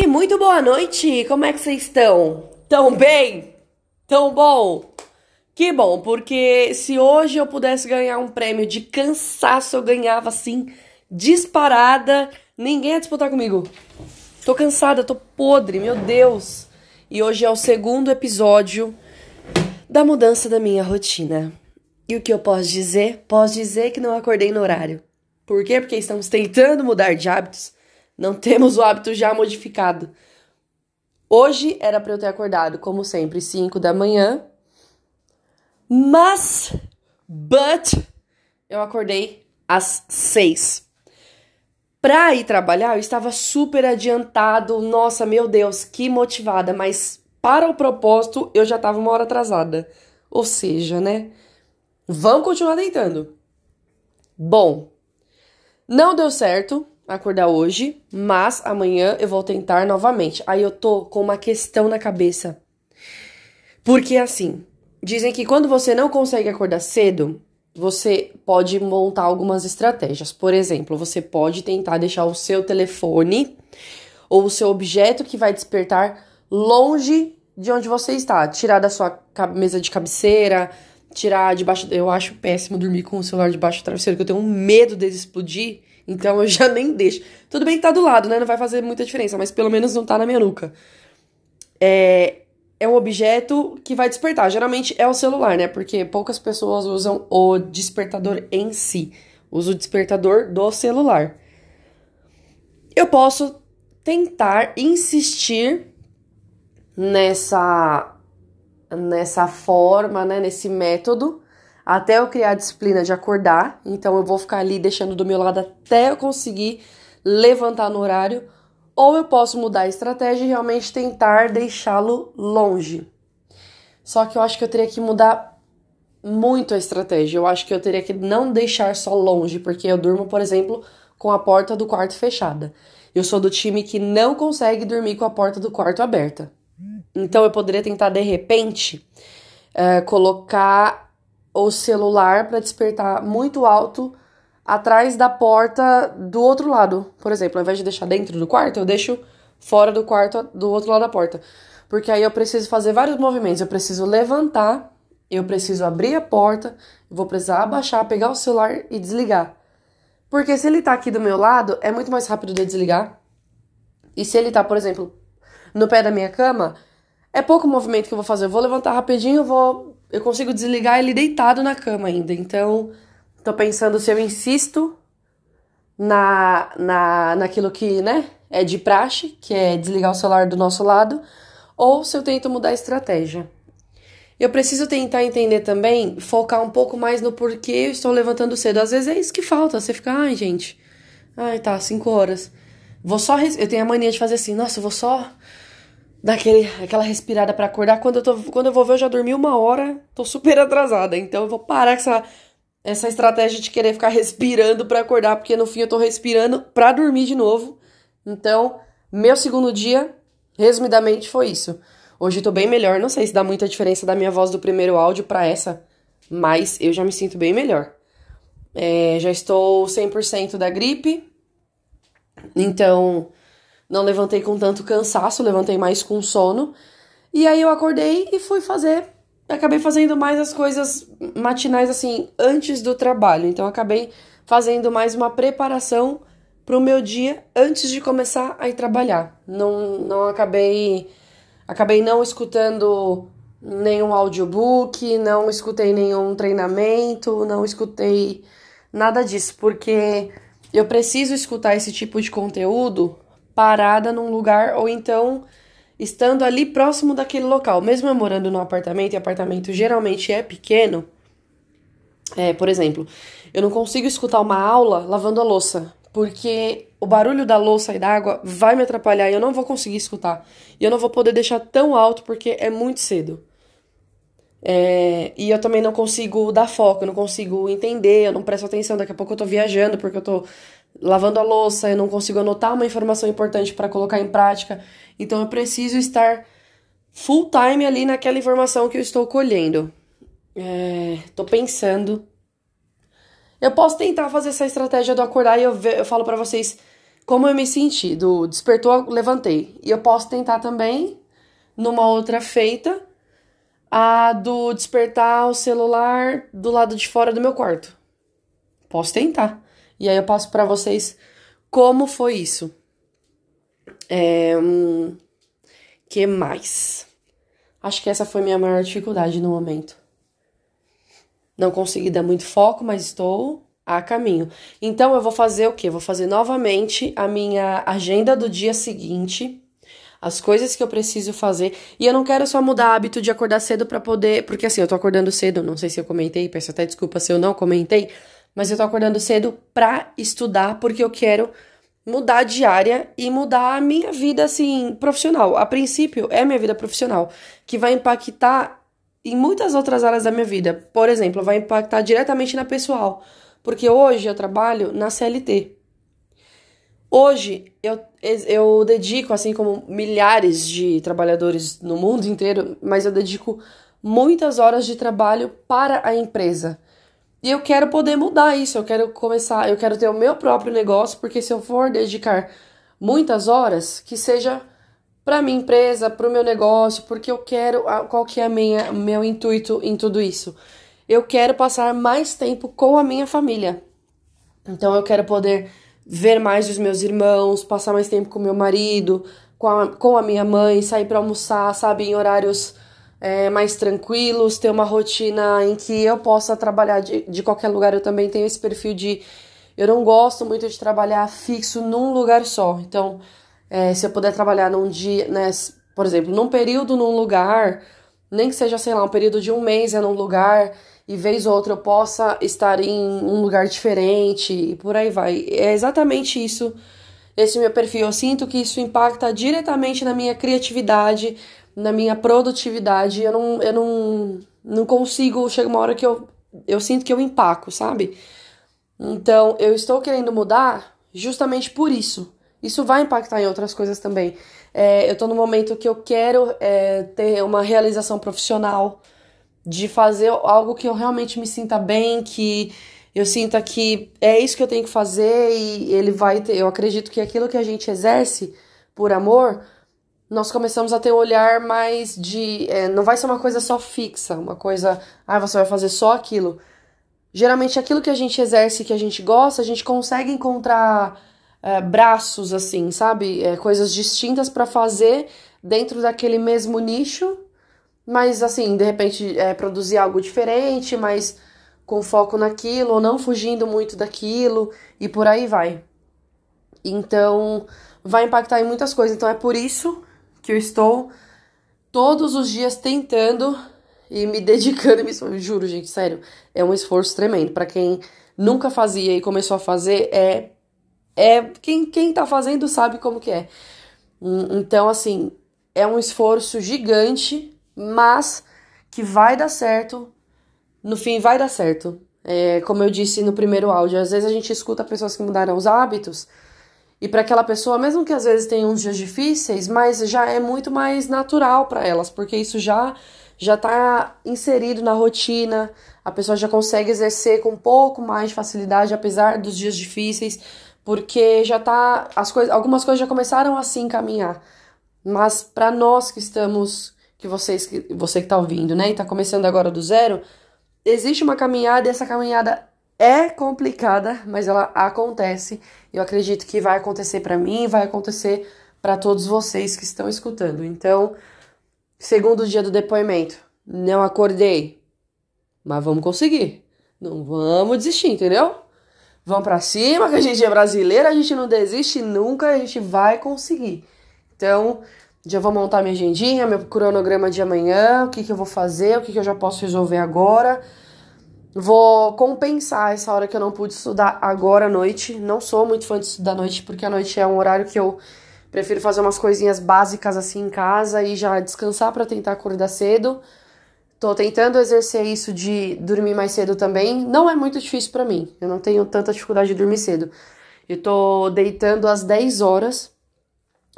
E muito boa noite! Como é que vocês estão? Tão bem? Tão bom? Que bom, porque se hoje eu pudesse ganhar um prêmio de cansaço, eu ganhava assim, disparada, ninguém ia disputar comigo. Tô cansada, tô podre, meu Deus! E hoje é o segundo episódio da mudança da minha rotina. E o que eu posso dizer? Posso dizer que não acordei no horário. Por quê? Porque estamos tentando mudar de hábitos não temos o hábito já modificado. Hoje era para eu ter acordado, como sempre, 5 da manhã. Mas, but, eu acordei às 6. Pra ir trabalhar, eu estava super adiantado. Nossa, meu Deus, que motivada. Mas para o propósito, eu já estava uma hora atrasada. Ou seja, né? Vamos continuar deitando. Bom, não deu certo acordar hoje, mas amanhã eu vou tentar novamente. Aí eu tô com uma questão na cabeça. Porque assim, dizem que quando você não consegue acordar cedo, você pode montar algumas estratégias. Por exemplo, você pode tentar deixar o seu telefone ou o seu objeto que vai despertar longe de onde você está, tirar da sua mesa de cabeceira, tirar debaixo. Eu acho péssimo dormir com o celular debaixo do travesseiro, que eu tenho um medo dele explodir. Então eu já nem deixo. Tudo bem que tá do lado, né? Não vai fazer muita diferença, mas pelo menos não tá na minha nuca. É, é um objeto que vai despertar. Geralmente é o celular, né? Porque poucas pessoas usam o despertador em si. Uso o despertador do celular. Eu posso tentar insistir nessa nessa forma, né, nesse método até eu criar a disciplina de acordar. Então eu vou ficar ali deixando do meu lado até eu conseguir levantar no horário. Ou eu posso mudar a estratégia e realmente tentar deixá-lo longe. Só que eu acho que eu teria que mudar muito a estratégia. Eu acho que eu teria que não deixar só longe, porque eu durmo, por exemplo, com a porta do quarto fechada. Eu sou do time que não consegue dormir com a porta do quarto aberta. Então eu poderia tentar, de repente, uh, colocar o celular para despertar muito alto atrás da porta do outro lado. Por exemplo, ao invés de deixar dentro do quarto, eu deixo fora do quarto do outro lado da porta. Porque aí eu preciso fazer vários movimentos. Eu preciso levantar, eu preciso abrir a porta, vou precisar abaixar, pegar o celular e desligar. Porque se ele tá aqui do meu lado, é muito mais rápido de desligar. E se ele tá, por exemplo, no pé da minha cama, é pouco movimento que eu vou fazer. Eu vou levantar rapidinho, vou eu consigo desligar ele deitado na cama ainda. Então, tô pensando se eu insisto na, na naquilo que, né, é de praxe, que é desligar o celular do nosso lado, ou se eu tento mudar a estratégia. Eu preciso tentar entender também, focar um pouco mais no porquê eu estou levantando cedo. Às vezes é isso que falta, você fica, ai, gente, ai, tá, cinco horas. Vou só. Eu tenho a mania de fazer assim, nossa, eu vou só daquele aquela respirada para acordar. Quando eu, tô, quando eu vou ver, eu já dormi uma hora, tô super atrasada. Então eu vou parar com essa, essa estratégia de querer ficar respirando para acordar, porque no fim eu tô respirando para dormir de novo. Então, meu segundo dia, resumidamente, foi isso. Hoje eu tô bem melhor, não sei se dá muita diferença da minha voz do primeiro áudio para essa, mas eu já me sinto bem melhor. É, já estou 100% da gripe, então não levantei com tanto cansaço, levantei mais com sono. E aí eu acordei e fui fazer. Acabei fazendo mais as coisas matinais, assim, antes do trabalho. Então acabei fazendo mais uma preparação para o meu dia antes de começar a ir trabalhar. Não, não acabei. Acabei não escutando nenhum audiobook, não escutei nenhum treinamento, não escutei nada disso, porque eu preciso escutar esse tipo de conteúdo parada num lugar ou então estando ali próximo daquele local. Mesmo eu morando num apartamento, e apartamento geralmente é pequeno, é, por exemplo, eu não consigo escutar uma aula lavando a louça, porque o barulho da louça e da água vai me atrapalhar e eu não vou conseguir escutar. E eu não vou poder deixar tão alto porque é muito cedo. É, e eu também não consigo dar foco, eu não consigo entender, eu não presto atenção. Daqui a pouco eu tô viajando porque eu tô lavando a louça, eu não consigo anotar uma informação importante para colocar em prática. Então eu preciso estar full time ali naquela informação que eu estou colhendo. É, tô pensando. Eu posso tentar fazer essa estratégia do acordar e eu, ve, eu falo para vocês como eu me senti. Do despertou, levantei. E eu posso tentar também, numa outra feita, a do despertar o celular do lado de fora do meu quarto. Posso tentar. E aí eu passo para vocês como foi isso. É, hum, que mais? Acho que essa foi minha maior dificuldade no momento. Não consegui dar muito foco, mas estou a caminho. Então eu vou fazer o quê? Vou fazer novamente a minha agenda do dia seguinte, as coisas que eu preciso fazer. E eu não quero só mudar hábito de acordar cedo para poder, porque assim, eu tô acordando cedo, não sei se eu comentei, peço até desculpa se eu não comentei, mas eu tô acordando cedo para estudar porque eu quero mudar a diária e mudar a minha vida assim profissional. A princípio é a minha vida profissional, que vai impactar em muitas outras áreas da minha vida. Por exemplo, vai impactar diretamente na pessoal, porque hoje eu trabalho na CLT. Hoje eu, eu dedico, assim como milhares de trabalhadores no mundo inteiro, mas eu dedico muitas horas de trabalho para a empresa. E eu quero poder mudar isso, eu quero começar, eu quero ter o meu próprio negócio, porque se eu for dedicar muitas horas, que seja para minha empresa, para o meu negócio, porque eu quero, qual que é a minha, meu intuito em tudo isso? Eu quero passar mais tempo com a minha família. Então eu quero poder ver mais os meus irmãos, passar mais tempo com meu marido, com a, com a minha mãe, sair para almoçar, sabe, em horários é, mais tranquilos, ter uma rotina em que eu possa trabalhar de, de qualquer lugar. Eu também tenho esse perfil de. Eu não gosto muito de trabalhar fixo num lugar só. Então, é, se eu puder trabalhar num dia, né, por exemplo, num período num lugar, nem que seja, sei lá, um período de um mês é num lugar, e vez ou outra eu possa estar em um lugar diferente, e por aí vai. É exatamente isso, esse meu perfil. Eu sinto que isso impacta diretamente na minha criatividade, na minha produtividade, eu não, eu não, não consigo. Chega uma hora que eu, eu sinto que eu empaco, sabe? Então, eu estou querendo mudar justamente por isso. Isso vai impactar em outras coisas também. É, eu estou no momento que eu quero é, ter uma realização profissional, de fazer algo que eu realmente me sinta bem, que eu sinta que é isso que eu tenho que fazer e ele vai ter. Eu acredito que aquilo que a gente exerce por amor nós começamos a ter um olhar mais de. É, não vai ser uma coisa só fixa, uma coisa. Ah, você vai fazer só aquilo. Geralmente, aquilo que a gente exerce, que a gente gosta, a gente consegue encontrar é, braços, assim, sabe? É, coisas distintas para fazer dentro daquele mesmo nicho, mas, assim, de repente, é, produzir algo diferente, mas com foco naquilo, ou não fugindo muito daquilo, e por aí vai. Então, vai impactar em muitas coisas. Então, é por isso que eu estou todos os dias tentando e me dedicando, me, juro, gente, sério, é um esforço tremendo. Para quem nunca fazia e começou a fazer, é é quem quem tá fazendo sabe como que é. Hum, então, assim, é um esforço gigante, mas que vai dar certo. No fim, vai dar certo. É, como eu disse no primeiro áudio, às vezes a gente escuta pessoas que mudaram os hábitos e para aquela pessoa, mesmo que às vezes tenha uns dias difíceis, mas já é muito mais natural para elas, porque isso já já está inserido na rotina, a pessoa já consegue exercer com um pouco mais de facilidade, apesar dos dias difíceis, porque já tá as coisas, algumas coisas já começaram a se encaminhar. Mas para nós que estamos, que vocês, que você que está ouvindo, né, e está começando agora do zero, existe uma caminhada e essa caminhada é complicada, mas ela acontece. Eu acredito que vai acontecer para mim, vai acontecer para todos vocês que estão escutando. Então, segundo dia do depoimento, não acordei, mas vamos conseguir. Não vamos desistir, entendeu? Vamos para cima, que a gente é brasileiro, a gente não desiste nunca, a gente vai conseguir. Então, já vou montar minha agendinha, meu cronograma de amanhã, o que, que eu vou fazer, o que, que eu já posso resolver agora Vou compensar essa hora que eu não pude estudar agora à noite. Não sou muito fã de estudar à noite, porque a noite é um horário que eu prefiro fazer umas coisinhas básicas assim em casa e já descansar para tentar acordar cedo. Tô tentando exercer isso de dormir mais cedo também. Não é muito difícil para mim. Eu não tenho tanta dificuldade de dormir cedo. Eu tô deitando às 10 horas,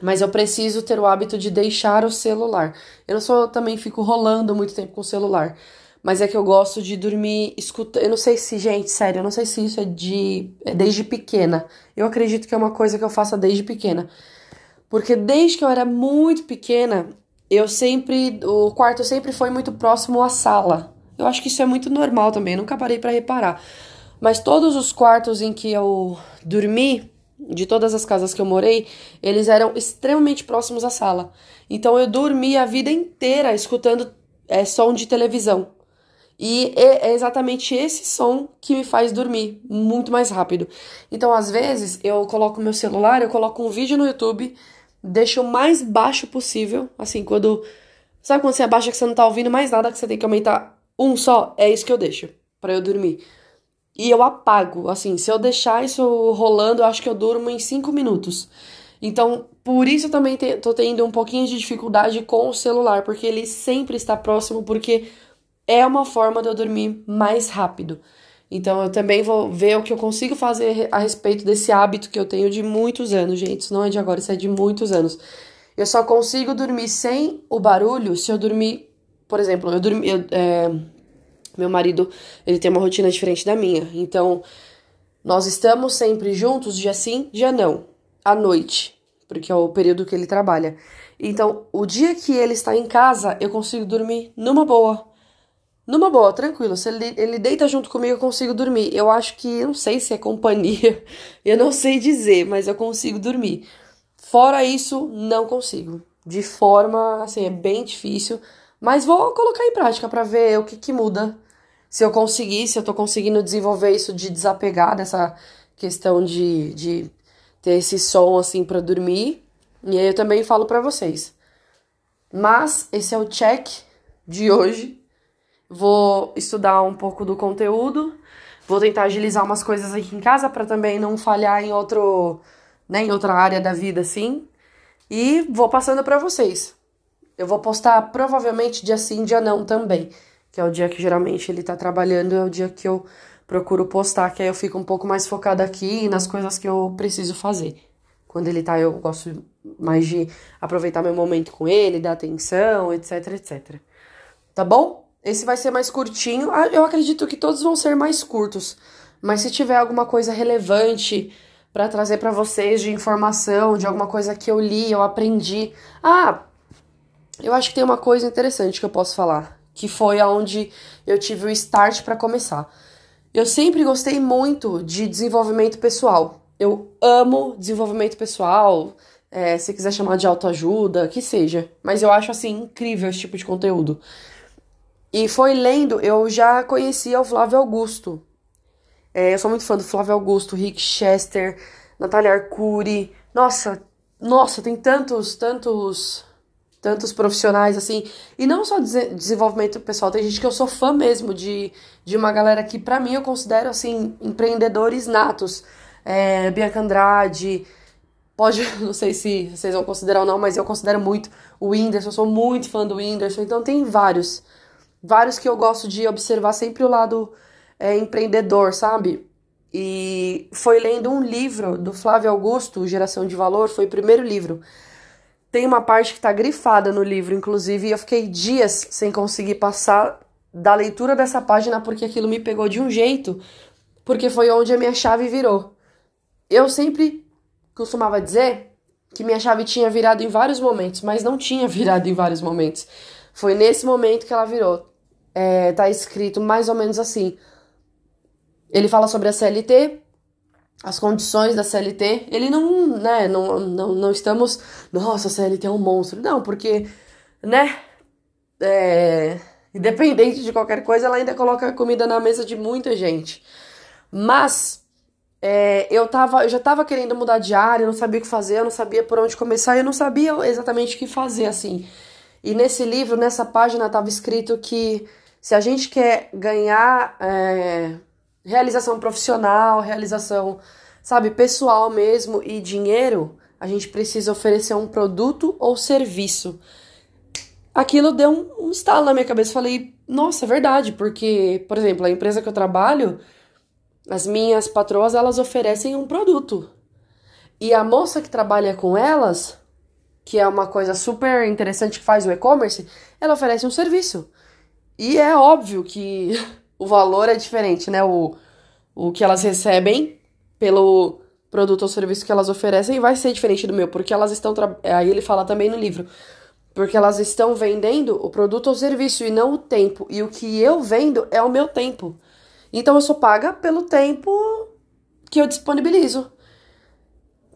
mas eu preciso ter o hábito de deixar o celular. Eu só também fico rolando muito tempo com o celular mas é que eu gosto de dormir escutando. Eu não sei se, gente, sério, eu não sei se isso é de é desde pequena. Eu acredito que é uma coisa que eu faço desde pequena. Porque desde que eu era muito pequena, eu sempre. O quarto sempre foi muito próximo à sala. Eu acho que isso é muito normal também, nunca parei para reparar. Mas todos os quartos em que eu dormi, de todas as casas que eu morei, eles eram extremamente próximos à sala. Então eu dormi a vida inteira escutando é, som de televisão. E é exatamente esse som que me faz dormir muito mais rápido. Então, às vezes, eu coloco meu celular, eu coloco um vídeo no YouTube, deixo o mais baixo possível. Assim, quando. Sabe quando você abaixa que você não tá ouvindo mais nada, que você tem que aumentar um só? É isso que eu deixo para eu dormir. E eu apago. Assim, se eu deixar isso rolando, eu acho que eu durmo em cinco minutos. Então, por isso eu também te, tô tendo um pouquinho de dificuldade com o celular, porque ele sempre está próximo, porque é uma forma de eu dormir mais rápido. Então eu também vou ver o que eu consigo fazer a respeito desse hábito que eu tenho de muitos anos, gente. Isso não é de agora, isso é de muitos anos. Eu só consigo dormir sem o barulho se eu dormir, por exemplo, eu dormi, eu, é, meu marido, ele tem uma rotina diferente da minha. Então, nós estamos sempre juntos, dia sim, dia não, à noite, porque é o período que ele trabalha. Então, o dia que ele está em casa, eu consigo dormir numa boa. Numa boa, tranquilo. Se ele, ele deita junto comigo, eu consigo dormir. Eu acho que, não sei se é companhia, eu não sei dizer, mas eu consigo dormir. Fora isso, não consigo. De forma, assim, é bem difícil. Mas vou colocar em prática para ver o que, que muda. Se eu conseguir, se eu tô conseguindo desenvolver isso de desapegar dessa questão de, de ter esse som assim para dormir. E aí eu também falo para vocês. Mas esse é o check de hoje Vou estudar um pouco do conteúdo, vou tentar agilizar umas coisas aqui em casa para também não falhar em outro, né, em outra área da vida assim. E vou passando para vocês. Eu vou postar provavelmente dia sim, dia não também, que é o dia que geralmente ele tá trabalhando, é o dia que eu procuro postar, que aí eu fico um pouco mais focada aqui nas coisas que eu preciso fazer. Quando ele tá, eu gosto mais de aproveitar meu momento com ele, dar atenção, etc, etc. Tá bom? Esse vai ser mais curtinho. Ah, eu acredito que todos vão ser mais curtos. Mas se tiver alguma coisa relevante para trazer para vocês de informação, de alguma coisa que eu li, eu aprendi. Ah, eu acho que tem uma coisa interessante que eu posso falar, que foi aonde eu tive o start para começar. Eu sempre gostei muito de desenvolvimento pessoal. Eu amo desenvolvimento pessoal, é, se quiser chamar de autoajuda, que seja. Mas eu acho assim incrível esse tipo de conteúdo. E foi lendo, eu já conhecia o Flávio Augusto. É, eu sou muito fã do Flávio Augusto, Rick Chester, Natália Arcuri. Nossa, nossa, tem tantos, tantos, tantos profissionais assim. E não só de desenvolvimento pessoal, tem gente que eu sou fã mesmo de, de uma galera que, para mim, eu considero assim, empreendedores natos. É, Bianca Andrade, pode, não sei se vocês vão considerar ou não, mas eu considero muito o Whindersson, eu sou muito fã do Whindersson, então tem vários vários que eu gosto de observar sempre o lado é, empreendedor, sabe? E foi lendo um livro do Flávio Augusto, Geração de Valor, foi o primeiro livro. Tem uma parte que tá grifada no livro, inclusive, e eu fiquei dias sem conseguir passar da leitura dessa página porque aquilo me pegou de um jeito, porque foi onde a minha chave virou. Eu sempre costumava dizer que minha chave tinha virado em vários momentos, mas não tinha virado em vários momentos. Foi nesse momento que ela virou é, tá escrito mais ou menos assim. Ele fala sobre a CLT, as condições da CLT. Ele não, né, não, não, não estamos, nossa, a CLT é um monstro. Não, porque, né, é, independente de qualquer coisa, ela ainda coloca comida na mesa de muita gente. Mas é, eu, tava, eu já tava querendo mudar de área, eu não sabia o que fazer, eu não sabia por onde começar, eu não sabia exatamente o que fazer, assim. E nesse livro, nessa página, estava escrito que se a gente quer ganhar é, realização profissional, realização, sabe, pessoal mesmo e dinheiro, a gente precisa oferecer um produto ou serviço. Aquilo deu um, um estalo na minha cabeça. Falei, nossa, é verdade, porque, por exemplo, a empresa que eu trabalho, as minhas patroas, elas oferecem um produto. E a moça que trabalha com elas, que é uma coisa super interessante que faz o e-commerce, ela oferece um serviço. E é óbvio que o valor é diferente, né? O, o que elas recebem pelo produto ou serviço que elas oferecem vai ser diferente do meu, porque elas estão. Aí ele fala também no livro. Porque elas estão vendendo o produto ou serviço e não o tempo. E o que eu vendo é o meu tempo. Então eu sou paga pelo tempo que eu disponibilizo.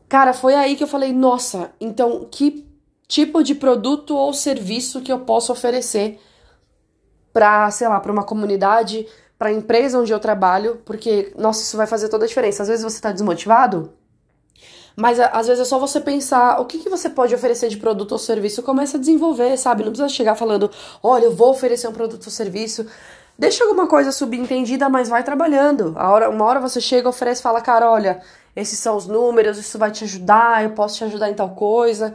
Cara, foi aí que eu falei, nossa, então que tipo de produto ou serviço que eu posso oferecer para, sei lá, para uma comunidade, para a empresa onde eu trabalho, porque nossa, isso vai fazer toda a diferença. Às vezes você está desmotivado, mas às vezes é só você pensar o que, que você pode oferecer de produto ou serviço, começa a desenvolver, sabe? Não precisa chegar falando, olha, eu vou oferecer um produto ou serviço. Deixa alguma coisa subentendida, mas vai trabalhando. A hora, uma hora você chega, oferece, fala, cara, olha, esses são os números, isso vai te ajudar, eu posso te ajudar em tal coisa.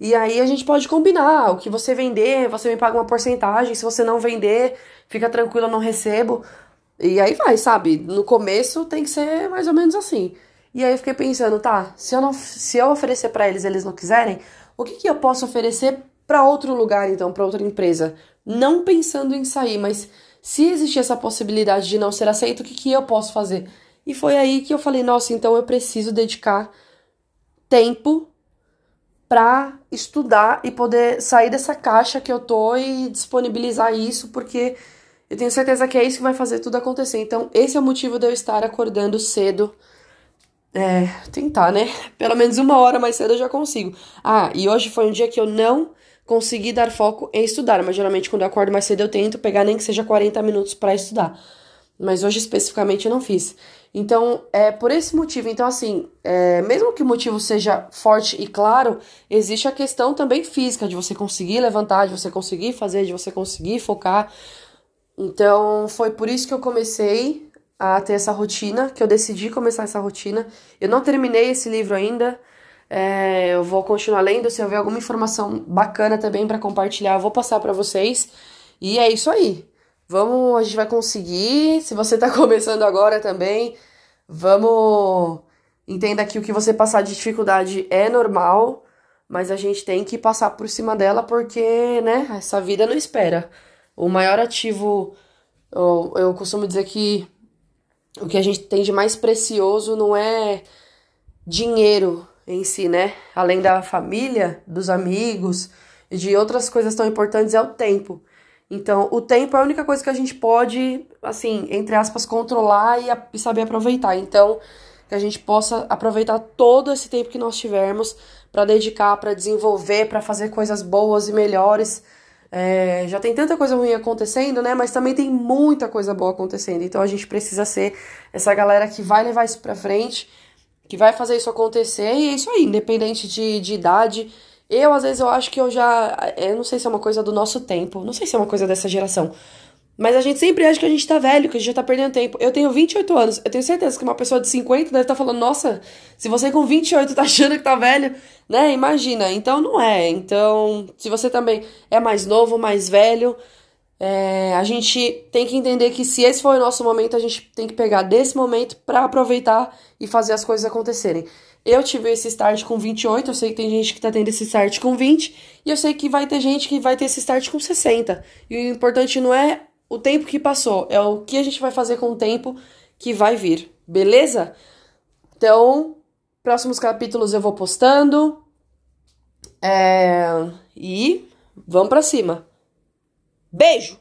E aí a gente pode combinar. O que você vender, você me paga uma porcentagem. Se você não vender, fica tranquilo, eu não recebo. E aí vai, sabe? No começo tem que ser mais ou menos assim. E aí eu fiquei pensando, tá, se eu, não, se eu oferecer para eles eles não quiserem, o que, que eu posso oferecer para outro lugar, então, para outra empresa? Não pensando em sair, mas se existir essa possibilidade de não ser aceito, o que, que eu posso fazer? E foi aí que eu falei, nossa, então eu preciso dedicar tempo para estudar e poder sair dessa caixa que eu tô e disponibilizar isso, porque eu tenho certeza que é isso que vai fazer tudo acontecer. Então, esse é o motivo de eu estar acordando cedo. É, tentar, né? Pelo menos uma hora mais cedo eu já consigo. Ah, e hoje foi um dia que eu não consegui dar foco em estudar, mas geralmente quando eu acordo mais cedo eu tento pegar nem que seja 40 minutos para estudar. Mas hoje especificamente eu não fiz. Então, é por esse motivo. Então, assim, é, mesmo que o motivo seja forte e claro, existe a questão também física de você conseguir levantar, de você conseguir fazer, de você conseguir focar. Então, foi por isso que eu comecei a ter essa rotina, que eu decidi começar essa rotina. Eu não terminei esse livro ainda. É, eu vou continuar lendo. Se eu ver alguma informação bacana também para compartilhar, eu vou passar para vocês. E é isso aí. Vamos, a gente vai conseguir. Se você tá começando agora também, vamos. Entenda que o que você passar de dificuldade é normal, mas a gente tem que passar por cima dela porque, né, essa vida não espera. O maior ativo, eu, eu costumo dizer que o que a gente tem de mais precioso não é dinheiro em si, né? Além da família, dos amigos e de outras coisas tão importantes, é o tempo. Então, o tempo é a única coisa que a gente pode, assim, entre aspas, controlar e, a, e saber aproveitar. Então, que a gente possa aproveitar todo esse tempo que nós tivermos para dedicar, para desenvolver, para fazer coisas boas e melhores. É, já tem tanta coisa ruim acontecendo, né? Mas também tem muita coisa boa acontecendo. Então a gente precisa ser essa galera que vai levar isso pra frente, que vai fazer isso acontecer. E é isso aí, independente de, de idade eu, às vezes, eu acho que eu já. Eu não sei se é uma coisa do nosso tempo, não sei se é uma coisa dessa geração. Mas a gente sempre acha que a gente tá velho, que a gente já tá perdendo tempo. Eu tenho 28 anos, eu tenho certeza que uma pessoa de 50 deve estar tá falando, nossa, se você com 28 tá achando que tá velho, né? Imagina. Então não é. Então, se você também é mais novo, mais velho, é, a gente tem que entender que se esse for o nosso momento, a gente tem que pegar desse momento para aproveitar e fazer as coisas acontecerem. Eu tive esse start com 28, eu sei que tem gente que tá tendo esse start com 20, e eu sei que vai ter gente que vai ter esse start com 60. E o importante não é o tempo que passou, é o que a gente vai fazer com o tempo que vai vir, beleza? Então, próximos capítulos eu vou postando. É... E vamos para cima. Beijo!